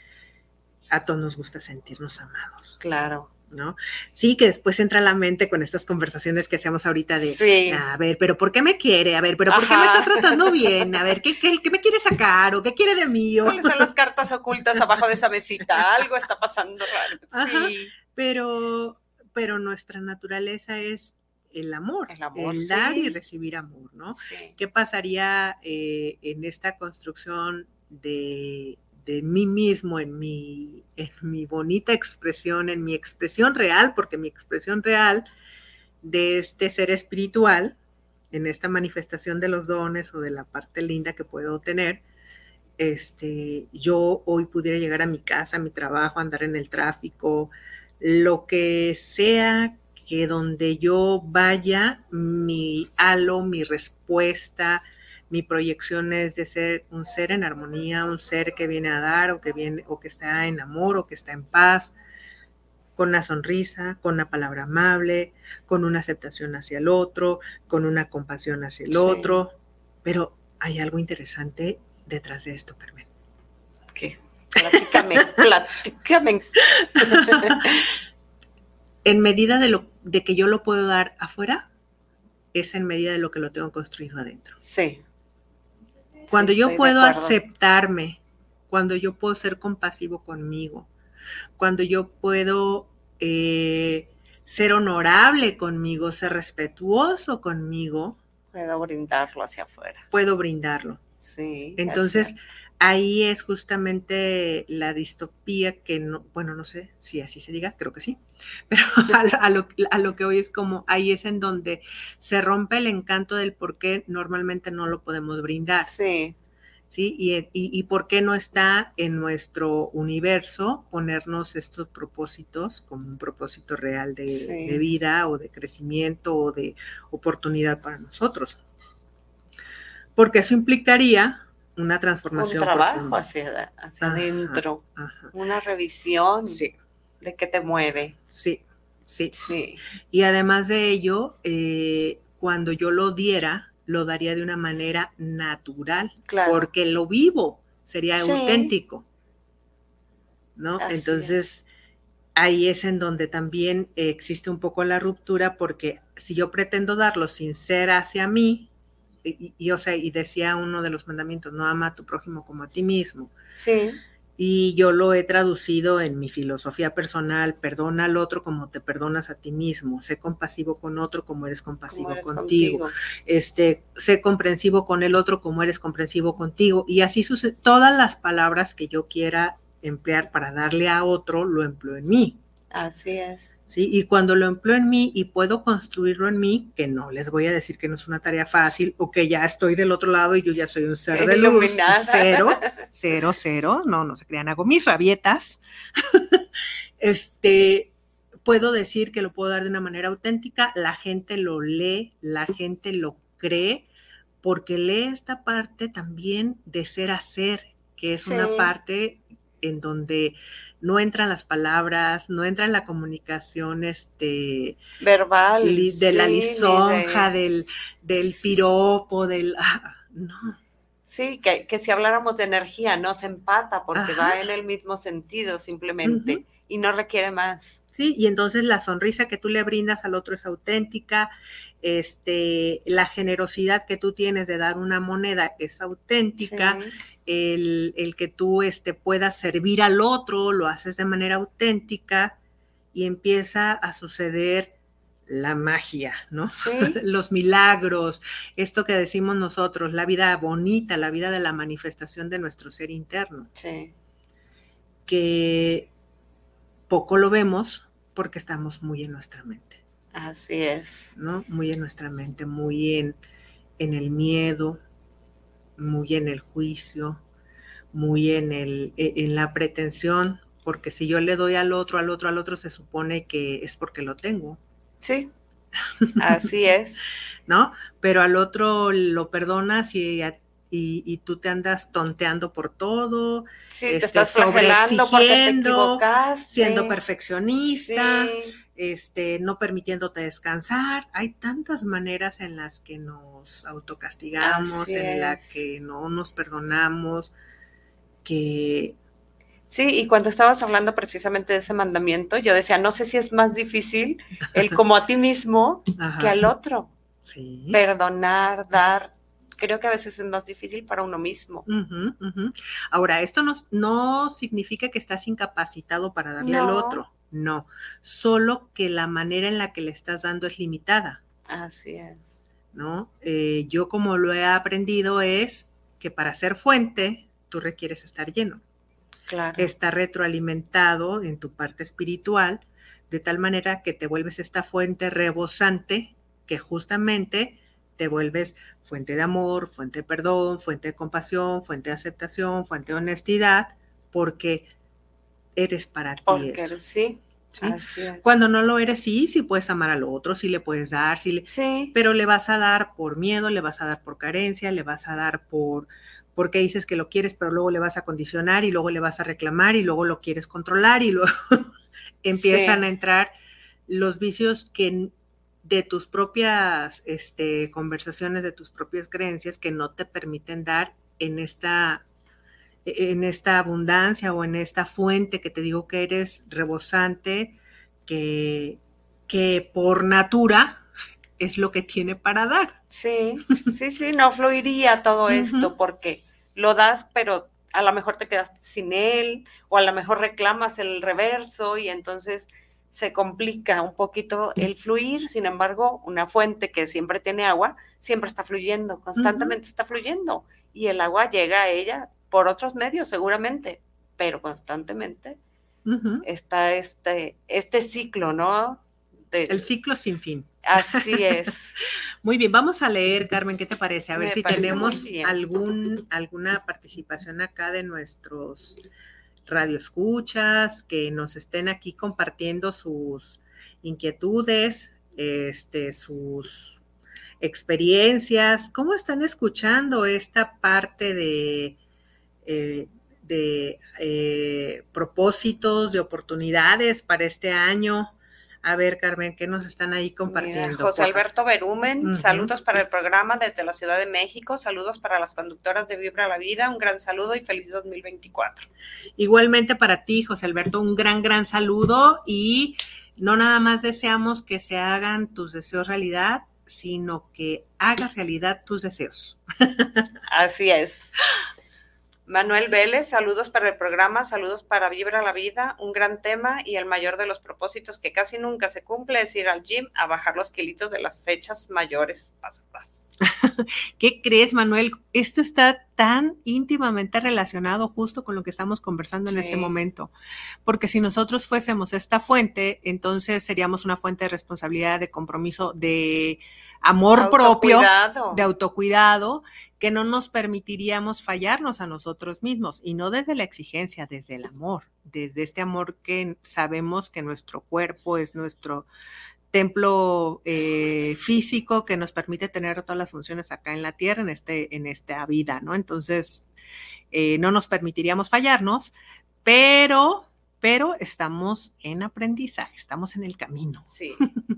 a todos nos gusta sentirnos amados. Claro. ¿No? Sí, que después entra la mente con estas conversaciones que hacemos ahorita de, a ver, pero ¿por qué me quiere? A ver, pero ¿por qué me está tratando bien? A ver, ¿qué, qué, me quiere sacar o qué quiere de mí? ¿Cuáles son las cartas ocultas abajo de esa mesita? Algo está pasando raro. Sí. pero, pero nuestra naturaleza es el amor, el, dar y recibir amor, ¿no? ¿Qué pasaría eh, en esta construcción de de mí mismo, en mi, en mi bonita expresión, en mi expresión real, porque mi expresión real de este ser espiritual, en esta manifestación de los dones o de la parte linda que puedo tener, este, yo hoy pudiera llegar a mi casa, a mi trabajo, andar en el tráfico, lo que sea que donde yo vaya, mi halo, mi respuesta, mi proyección es de ser un ser en armonía, un ser que viene a dar o que viene o que está en amor o que está en paz, con una sonrisa, con una palabra amable, con una aceptación hacia el otro, con una compasión hacia el otro. Pero hay algo interesante detrás de esto, Carmen. ¿Qué? Platícame, platícame. en medida de, lo, de que yo lo puedo dar afuera, es en medida de lo que lo tengo construido adentro. Sí. Cuando yo puedo aceptarme, cuando yo puedo ser compasivo conmigo, cuando yo puedo eh, ser honorable conmigo, ser respetuoso conmigo. Puedo brindarlo hacia afuera. Puedo brindarlo. Sí. Entonces, ahí es justamente la distopía que no, bueno, no sé si así se diga, creo que sí, pero a, lo, a, lo, que hoy es como, ahí es en donde se rompe el encanto del por qué normalmente no lo podemos brindar. Sí. ¿Sí? Y, y, y, por qué no está en nuestro universo ponernos estos propósitos como un propósito real de, Sí. de vida o de crecimiento o de oportunidad para nosotros. Porque eso implicaría una Un transformación trabajo profunda. hacia, hacia Ajá. adentro. Ajá. Una revisión Sí, de qué te mueve. sí, sí. Sí. Y además de ello, eh, cuando yo lo diera, lo daría de una manera natural, Claro. porque lo vivo, sería Sí. auténtico. ¿No? Así Entonces, ahí es en donde también existe un poco la ruptura, porque si yo pretendo darlo sin ser hacia mí, y, y, o sea, y decía uno de los mandamientos, no ama a tu prójimo como a ti mismo, Sí. Y yo lo he traducido en mi filosofía personal, perdona al otro como te perdonas a ti mismo, sé compasivo con otro como eres compasivo como eres contigo, este, sé comprensivo con el otro como eres comprensivo contigo, y así sucede, todas las palabras que yo quiera emplear para darle a otro, lo empleo en mí. Así es. ¿Sí? Y cuando lo empleo en mí y puedo construirlo en mí, que no les voy a decir que no es una tarea fácil o que ya estoy del otro lado y yo ya soy un ser de luz, Iluminada. cero, cero, cero, no, no se crean, hago mis rabietas. este, puedo decir que lo puedo dar de una manera auténtica, la gente lo lee, la gente lo cree, porque lee esta parte también de ser a ser, que es una parte en donde no entran las palabras, no entra la comunicación este, Verbal. li- de la sí, lisonja, de- del, del piropo, del... ah, no, Sí, que, que si habláramos de energía, no se empata porque Ajá. va en el mismo sentido simplemente. Y no requiere más. ¿sí? Y entonces la sonrisa que tú le brindas al otro es auténtica, este, la generosidad que tú tienes de dar una moneda es auténtica, Sí. el, el que tú este, puedas servir al otro, lo haces de manera auténtica y empieza a suceder la magia, ¿no? Sí. Los milagros, esto que decimos nosotros, la vida bonita, la vida de la manifestación de nuestro ser interno, Sí. que poco lo vemos porque estamos muy en nuestra mente, Así es. ¿no? Muy en nuestra mente, muy en, en el miedo, muy en el juicio, muy en, el, e- en la pretensión, porque si yo le doy al otro, al otro, al otro, se supone que es porque lo tengo, Sí. Así es. ¿no? Pero al otro lo perdonas y, a- y, y tú te andas tonteando por todo, Sí, Este, te estás flagelando porque te sobreexigiendo, siendo perfeccionista, Sí. este, no permitiéndote descansar. Hay tantas maneras en las que nos autocastigamos, Así en la es. que no nos perdonamos, que Sí, y cuando estabas hablando precisamente de ese mandamiento, yo decía, no sé si es más difícil el como a ti mismo que al otro. sí. Perdonar, dar, creo que a veces es más difícil para uno mismo. Ahora, esto no, no significa que estás incapacitado para darle al otro, no, solo que la manera en la que le estás dando es limitada. Así es. ¿no? Eh, yo como lo he aprendido es que para ser fuente, tú requieres estar lleno, Claro. estar retroalimentado en tu parte espiritual, de tal manera que te vuelves esta fuente rebosante que justamente te vuelves fuente de amor, fuente de perdón, fuente de compasión, fuente de aceptación, fuente de honestidad, porque eres para ti Porque eso. sí, ¿sí? así es. Cuando no lo eres, sí, sí puedes amar al otro, sí le puedes dar, sí le, Sí, pero le vas a dar por miedo, le vas a dar por carencia, le vas a dar por porque dices que lo quieres, pero luego le vas a condicionar y luego le vas a reclamar y luego lo quieres controlar y luego empiezan Sí. a entrar los vicios que de tus propias este, conversaciones, de tus propias creencias que no te permiten dar en esta en esta abundancia o en esta fuente que te digo que eres rebosante, que, que por natura es lo que tiene para dar. sí, sí, sí, no fluiría todo esto porque lo das, pero a lo mejor te quedaste sin él o a lo mejor reclamas el reverso y entonces se complica un poquito el fluir, sin embargo, una fuente que siempre tiene agua, siempre está fluyendo, constantemente está fluyendo, y el agua llega a ella por otros medios seguramente, pero constantemente está este, este ciclo, ¿no? el ciclo sin fin. Así es. muy bien, vamos a leer, Carmen, ¿qué te parece? A ver si tenemos algún, alguna participación acá de nuestros radioescuchas, que nos estén aquí compartiendo sus inquietudes, este, sus experiencias, cómo están escuchando esta parte de, eh, de eh, propósitos, de oportunidades para este año. A ver, Carmen, ¿qué nos están ahí compartiendo? José Alberto Berumen, saludos para el programa desde la Ciudad de México, saludos para las conductoras de Vibra la Vida, un gran saludo y feliz 2024. Igualmente para ti, José Alberto, un gran, gran saludo y no nada más deseamos que se hagan tus deseos realidad, sino que hagas realidad tus deseos. Así es. Manuel Vélez, saludos para el programa, saludos para Vibra la Vida, un gran tema y el mayor de los propósitos que casi nunca se cumple es ir al gym a bajar los kilitos de las fechas mayores. Paz. ¿Qué crees, Manuel? Esto está tan íntimamente relacionado justo con lo que estamos conversando en este momento, porque si nosotros fuésemos esta fuente, entonces seríamos una fuente de responsabilidad, de compromiso, de amor propio, de autocuidado, que no nos permitiríamos fallarnos a nosotros mismos y no desde la exigencia, desde el amor, desde este amor que sabemos que nuestro cuerpo es nuestro templo eh, físico que nos permite tener todas las funciones acá en la tierra, en, este, en esta vida, ¿no? Entonces, eh, no nos permitiríamos fallarnos, pero, pero estamos en aprendizaje, estamos en el camino. Sí.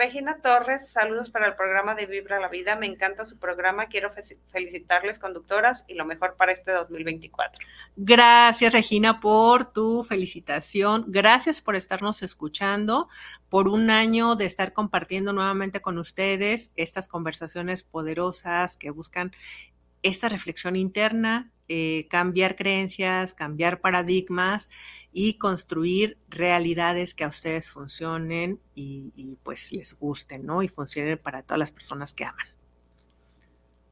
Regina Torres, saludos para el programa de Vibra la Vida. Me encanta su programa. Quiero felicitarles, conductoras, y lo mejor para este 2024. Gracias, Regina, por tu felicitación. Gracias por estarnos escuchando, por un año de estar compartiendo nuevamente con ustedes estas conversaciones poderosas que buscan esta reflexión interna, eh, cambiar creencias, cambiar paradigmas y construir realidades que a ustedes funcionen y, pues les gusten, ¿no? Y funcionen para todas las personas que aman.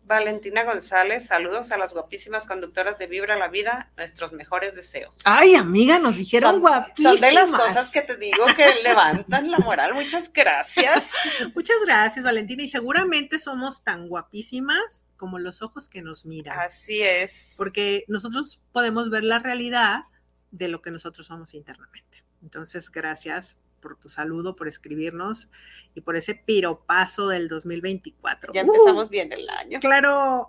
Valentina González, saludos a las guapísimas conductoras de Vibra la Vida, nuestros mejores deseos. Ay, amiga, nos dijeron guapísimas. Son de las cosas que te digo que levantan la moral. Muchas gracias. Muchas gracias, Valentina. Y seguramente somos tan guapísimas como los ojos que nos miran. Así es. Porque nosotros podemos ver la realidad de lo que nosotros somos internamente. Entonces, gracias por tu saludo, por escribirnos y por ese piropaso del 2024. Ya empezamos bien el año. Claro.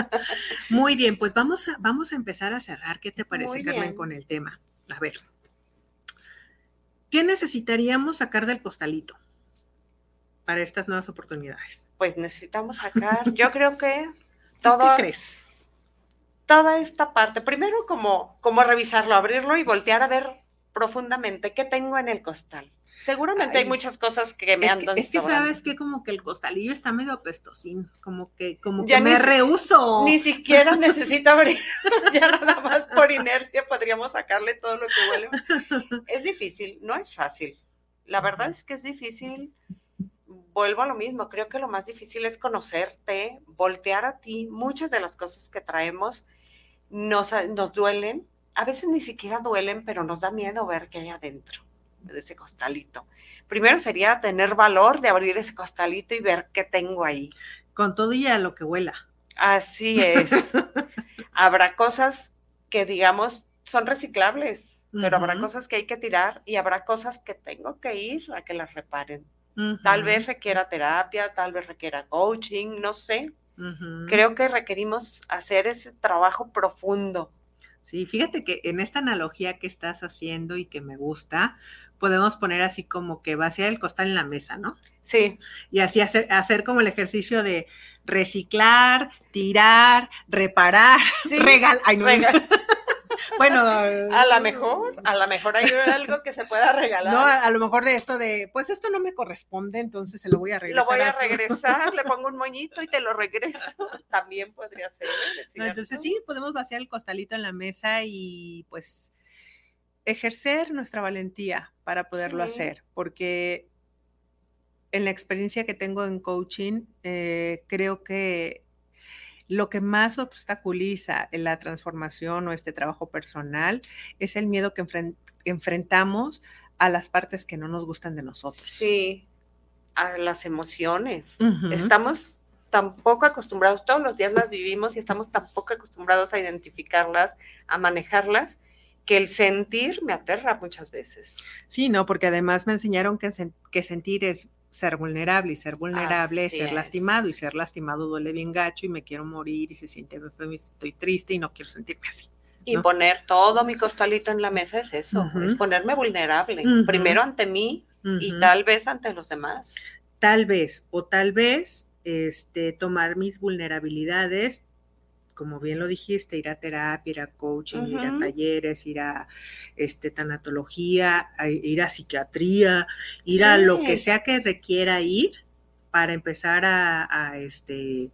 Muy bien, pues vamos a, vamos a empezar a cerrar. ¿Qué te parece, Carmen, con el tema? A ver. ¿Qué necesitaríamos sacar del costalito para estas nuevas oportunidades? Pues necesitamos sacar, yo creo que todo. ¿Qué crees? toda esta parte, primero como, como revisarlo, abrirlo y voltear a ver profundamente qué tengo en el costal. Seguramente hay muchas cosas que me andan. es que sabes que como que el costalillo está medio apestosín, como que, como que me rehuso. Ni siquiera necesito abrir, ya nada más por inercia podríamos sacarle todo lo que huele. Es difícil, no es fácil. La verdad es que es difícil. Vuelvo a lo mismo, creo que lo más difícil es conocerte, voltear a ti. Muchas de las cosas que traemos nos, nos duelen, a veces ni siquiera duelen, pero nos da miedo ver qué hay adentro de ese costalito. Primero sería tener valor de abrir ese costalito y ver qué tengo ahí. Con todo y a lo que huela. Así es. habrá cosas que, digamos, son reciclables, pero habrá cosas que hay que tirar y habrá cosas que tengo que ir a que las reparen. Tal vez requiera terapia, tal vez requiera coaching, no sé. Creo que requerimos hacer ese trabajo profundo. Sí, fíjate que en esta analogía que estás haciendo y que me gusta, podemos poner así como que vaciar el costal en la mesa, ¿no? Sí. Y así hacer, hacer como el ejercicio de reciclar, tirar, reparar, regalar. Bueno, a lo mejor, a lo mejor hay algo que se pueda regalar. No, a, lo mejor de esto de, pues esto no me corresponde, entonces se lo voy a regresar. Lo voy a regresar, le pongo un moñito y te lo regreso. También podría ser. entonces sí, podemos vaciar el costalito en la mesa y pues ejercer nuestra valentía para poderlo Sí. hacer, porque en la experiencia que tengo en coaching, eh, creo que lo que más obstaculiza en la transformación o este trabajo personal es el miedo que enfren- enfrentamos a las partes que no nos gustan de nosotros. Sí, a las emociones. Estamos tan poco acostumbrados, todos los días las vivimos y estamos tan poco acostumbrados a identificarlas, a manejarlas, que el sentir me aterra muchas veces. Sí, no, porque además me enseñaron que, sen- que sentir es ser vulnerable y ser vulnerable es ser lastimado y ser lastimado duele bien gacho y me quiero morir y se siente estoy triste y no quiero sentirme así. Y poner todo mi costalito en la mesa es eso, es ponerme vulnerable, primero ante mí y tal vez ante los demás. Tal vez, o tal vez, este, tomar mis vulnerabilidades, como bien lo dijiste, ir a terapia, ir a coaching, ir a talleres, ir a este, tanatología, a- ir a psiquiatría, ir a lo que sea que requiera ir para empezar a, a, este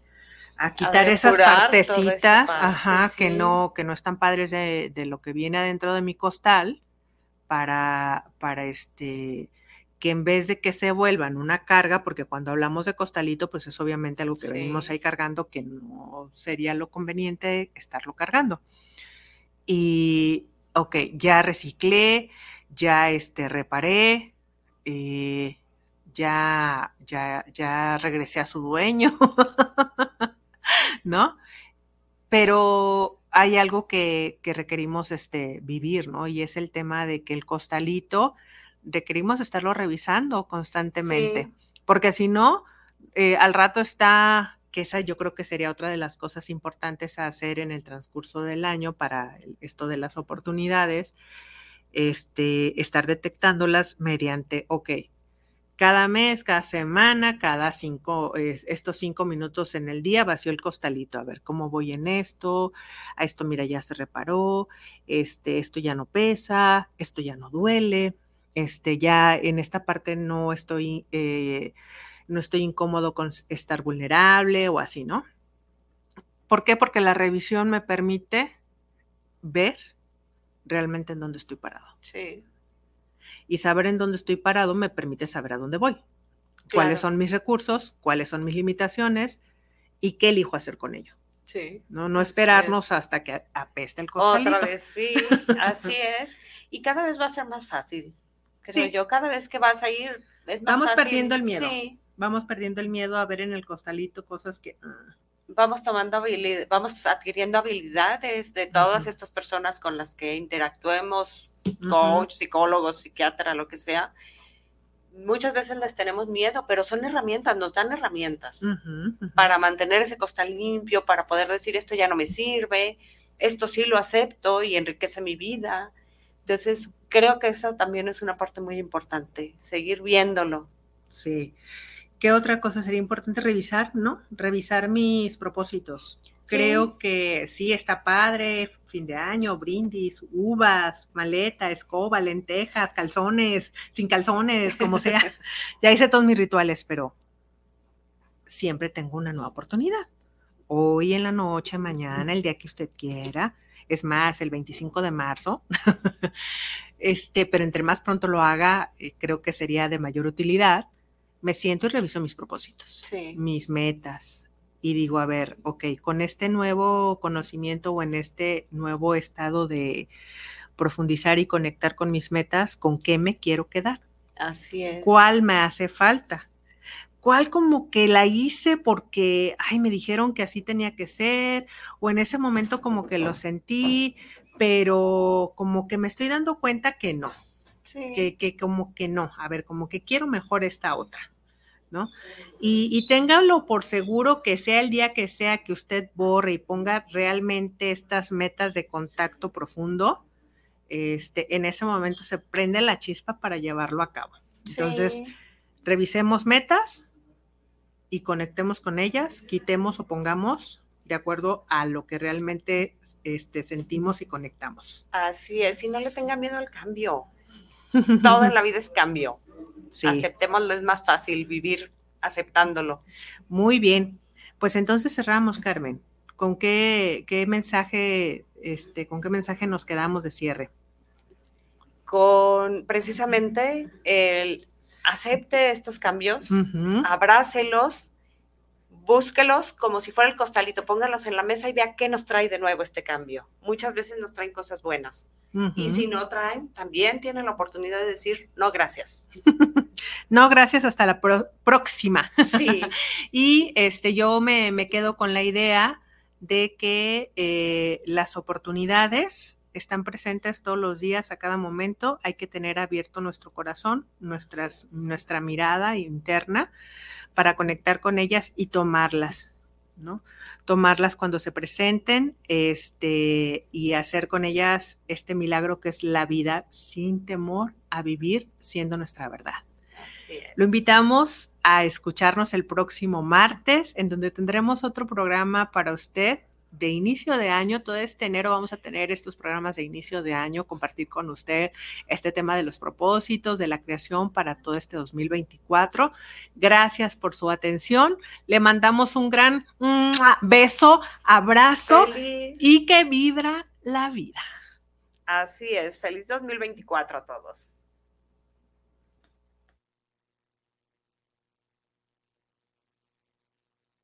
a quitar esas partecitas, parte, ajá, que no, que no están padres de, de lo que viene adentro de mi costal, para, para este, que en vez de que se vuelvan una carga, porque cuando hablamos de costalito, pues es obviamente algo que Sí. venimos ahí cargando, que no sería lo conveniente estarlo cargando. Y, ok, ya reciclé, ya este, reparé, eh, ya, ya, ya regresé a su dueño, ¿no? Pero hay algo que, que requerimos este, vivir, ¿no? Y es el tema de que el costalito requerimos estarlo revisando constantemente, Sí. porque si no, eh, al rato está, que esa yo creo que sería otra de las cosas importantes a hacer en el transcurso del año para esto de las oportunidades, este, estar detectándolas mediante, ok, cada mes, cada semana, cada cinco, es- estos cinco minutos en el día vació el costalito, a ver cómo voy en esto, a esto mira ya se reparó, este, esto ya no pesa, esto ya no duele, este, ya en esta parte no estoy, eh, no estoy incómodo con estar vulnerable o así, ¿no? ¿Por qué? Porque la revisión me permite ver realmente en dónde estoy parado. Sí, Y saber en dónde estoy parado me permite saber a dónde voy, cuáles son mis recursos, cuáles son mis limitaciones y qué elijo hacer con ello. sí. No, no esperarnos es. hasta que apeste el costalito. Otra vez, sí, así es. Y cada vez va a ser más fácil, creo Sí. yo. Cada vez que vas a ir, es más Vamos fácil. perdiendo el miedo. Sí, Vamos perdiendo el miedo a ver en el costalito cosas que... ah, vamos tomando habilidades, vamos adquiriendo habilidades de todas estas personas con las que interactuemos, coach, psicólogos, psiquiatra, lo que sea. Muchas veces les tenemos miedo, pero son herramientas, nos dan herramientas para mantener ese costal limpio, para poder decir esto ya no me sirve, esto sí lo acepto y enriquece mi vida. Entonces, creo que esa también es una parte muy importante, seguir viéndolo. Sí. ¿Qué otra cosa sería importante revisar, no? Revisar mis propósitos. Sí. Creo que sí está padre, fin de año, brindis, uvas, maleta, escoba, lentejas, calzones, sin calzones, como sea. ya hice todos mis rituales, pero siempre tengo una nueva oportunidad. Hoy en la noche, mañana, el día que usted quiera. Es más, el 25 de marzo. este, pero entre más pronto lo haga, eh, creo que sería de mayor utilidad. Me siento y reviso mis propósitos Sí, mis metas y digo, a ver, ok, con este nuevo conocimiento o en este nuevo estado de profundizar y conectar con mis metas, ¿con qué me quiero quedar? así es. ¿Cuál me hace falta? ¿Cuál como que la hice porque, ay, me dijeron que así tenía que ser? O en ese momento como que lo sentí, pero como que me estoy dando cuenta que no Sí. que, que como que no, a ver, como que quiero mejor esta otra, ¿no? Y, y por seguro que sea el día que sea que usted borre y ponga realmente estas metas de contacto profundo, este, en ese momento se prende la chispa para llevarlo a cabo. Entonces, Sí. revisemos metas y conectemos con ellas, quitemos o pongamos de acuerdo a lo que realmente este, sentimos y conectamos. Así es, y no le tenga miedo al cambio. Todo en la vida es cambio. Sí. Aceptémoslo, es más fácil vivir aceptándolo. Muy bien. Pues entonces cerramos, Carmen. ¿Con qué, qué mensaje, este, con qué mensaje nos quedamos de cierre? con precisamente el acepte estos cambios, abrácelos, búsquelos como si fuera el costalito, póngalos en la mesa y vea qué nos trae de nuevo este cambio. Muchas veces nos traen cosas buenas. Y si no traen, también tienen la oportunidad de decir, no, gracias. no, gracias, hasta la próxima. Sí. y este, yo me, me, quedo con la idea de que eh, las oportunidades están presentes todos los días, a cada momento. Hay que tener abierto nuestro corazón, nuestras, nuestra mirada interna para conectar con ellas y tomarlas, ¿no? Tomarlas cuando se presenten este, y hacer con ellas este milagro que es la vida sin temor a vivir siendo nuestra verdad. Lo invitamos a escucharnos el próximo martes, en donde tendremos otro programa para usted de inicio de año, todo este enero vamos a tener estos programas de inicio de año, compartir con usted este tema de los propósitos, de la creación para todo este 2024. Gracias por su atención. Le mandamos un gran beso, abrazo y que vibra la vida. Así es. Feliz 2024 a todos.